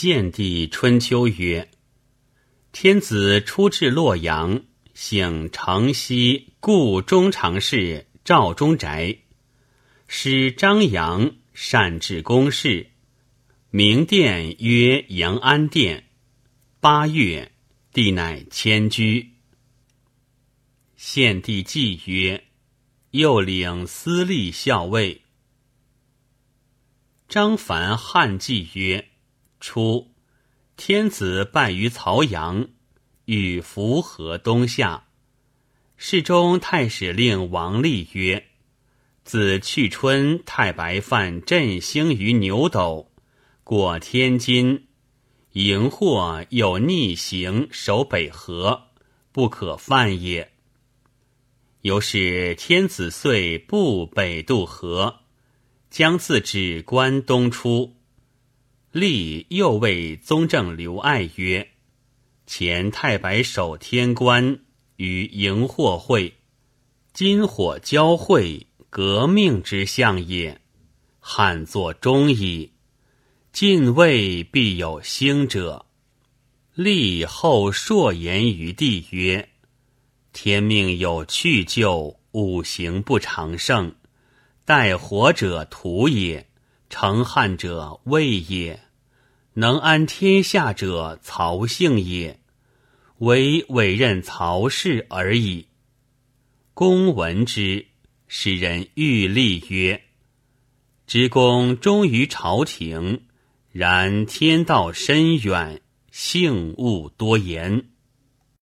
献帝春秋曰：天子出至洛阳，省城西故中常侍赵忠宅，使张扬善治公事，名殿曰阳安殿。八月，帝乃迁居。献帝祭曰：又领司隶校尉。张凡汉祭曰：初，天子败于曹阳，与符合东下。侍中太史令王立曰：自去春，太白犯振兴于牛斗，过天津。荧惑有逆行守北河，不可犯也。由是天子遂不北渡河，将自指关东出。立又谓宗正刘爱曰：“前太白守天官，与荧惑会，今火交会，革命之象也。汉作忠矣。”晋位必有兴者。立后硕言于帝曰：“天命有去就，五行不长盛。待火者图也，成汉者魏也，能安天下者曹姓也。唯委任曹氏而已。”公闻之，使人欲立曰：“知公忠于朝廷。”然天道深远，幸勿多言。